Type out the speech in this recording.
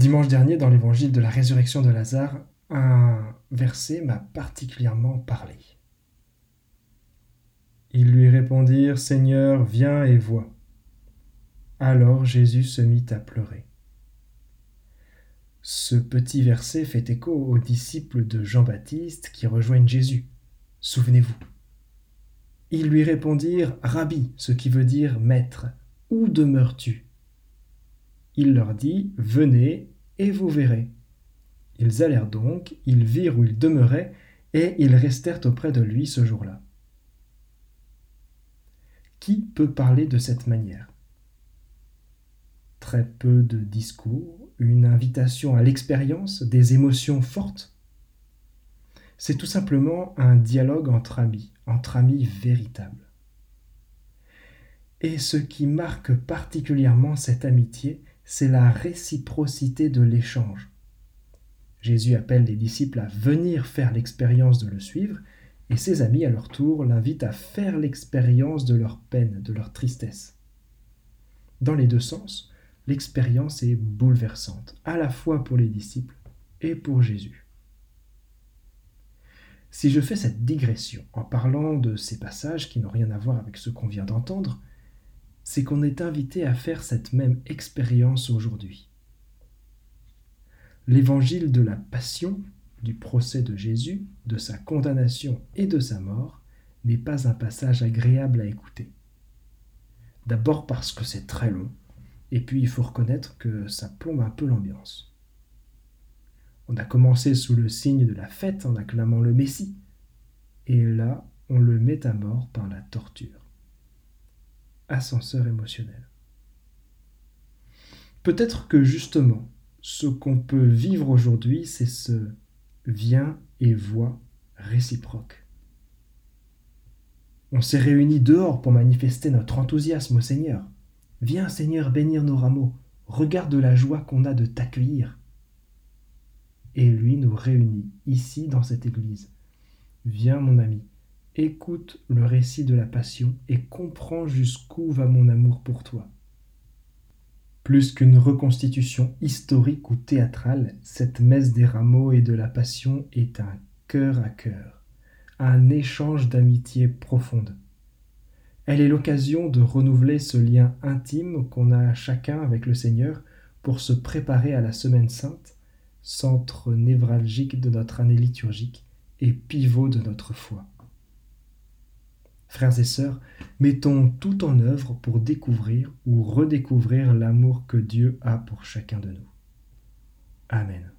Dimanche dernier, dans l'évangile de la résurrection de Lazare, un verset m'a particulièrement parlé. Ils lui répondirent, Seigneur, viens et vois. Alors Jésus se mit à pleurer. Ce petit verset fait écho aux disciples de Jean-Baptiste qui rejoignent Jésus. Souvenez-vous. Ils lui répondirent Rabbi, ce qui veut dire Maître, où demeures-tu? Il leur dit Venez et vous verrez. Ils allèrent donc, ils virent où il demeurait, et ils restèrent auprès de lui ce jour-là. Qui peut parler de cette manière? Très peu de discours, une invitation à l'expérience, des émotions fortes? C'est tout simplement un dialogue entre amis, entre amis véritables. Et ce qui marque particulièrement cette amitié, c'est la réciprocité de l'échange. Jésus appelle les disciples à venir faire l'expérience de le suivre, et ses amis, à leur tour, l'invitent à faire l'expérience de leur peine, de leur tristesse. Dans les deux sens, l'expérience est bouleversante, à la fois pour les disciples et pour Jésus. Si je fais cette digression en parlant de ces passages qui n'ont rien à voir avec ce qu'on vient d'entendre, c'est qu'on est invité à faire cette même expérience aujourd'hui. L'évangile de la passion, du procès de Jésus, de sa condamnation et de sa mort n'est pas un passage agréable à écouter. D'abord parce que c'est très long, et puis il faut reconnaître que ça plombe un peu l'ambiance. On a commencé sous le signe de la fête en acclamant le Messie, et là on le met à mort par la torture. Ascenseur émotionnel. Peut-être que justement, ce qu'on peut vivre aujourd'hui, c'est ce viens et vois réciproque. On s'est réunis dehors pour manifester notre enthousiasme au Seigneur. Viens Seigneur bénir nos rameaux, regarde la joie qu'on a de t'accueillir. Et lui nous réunit ici dans cette église. Viens mon ami, écoute le récit de la passion et comprends jusqu'où va mon amour pour toi. Plus qu'une reconstitution historique ou théâtrale, cette messe des rameaux et de la passion est un cœur à cœur, un échange d'amitié profonde. Elle est l'occasion de renouveler ce lien intime qu'on a chacun avec le Seigneur pour se préparer à la Semaine sainte, centre névralgique de notre année liturgique et pivot de notre foi. Frères et sœurs, mettons tout en œuvre pour découvrir ou redécouvrir l'amour que Dieu a pour chacun de nous. Amen.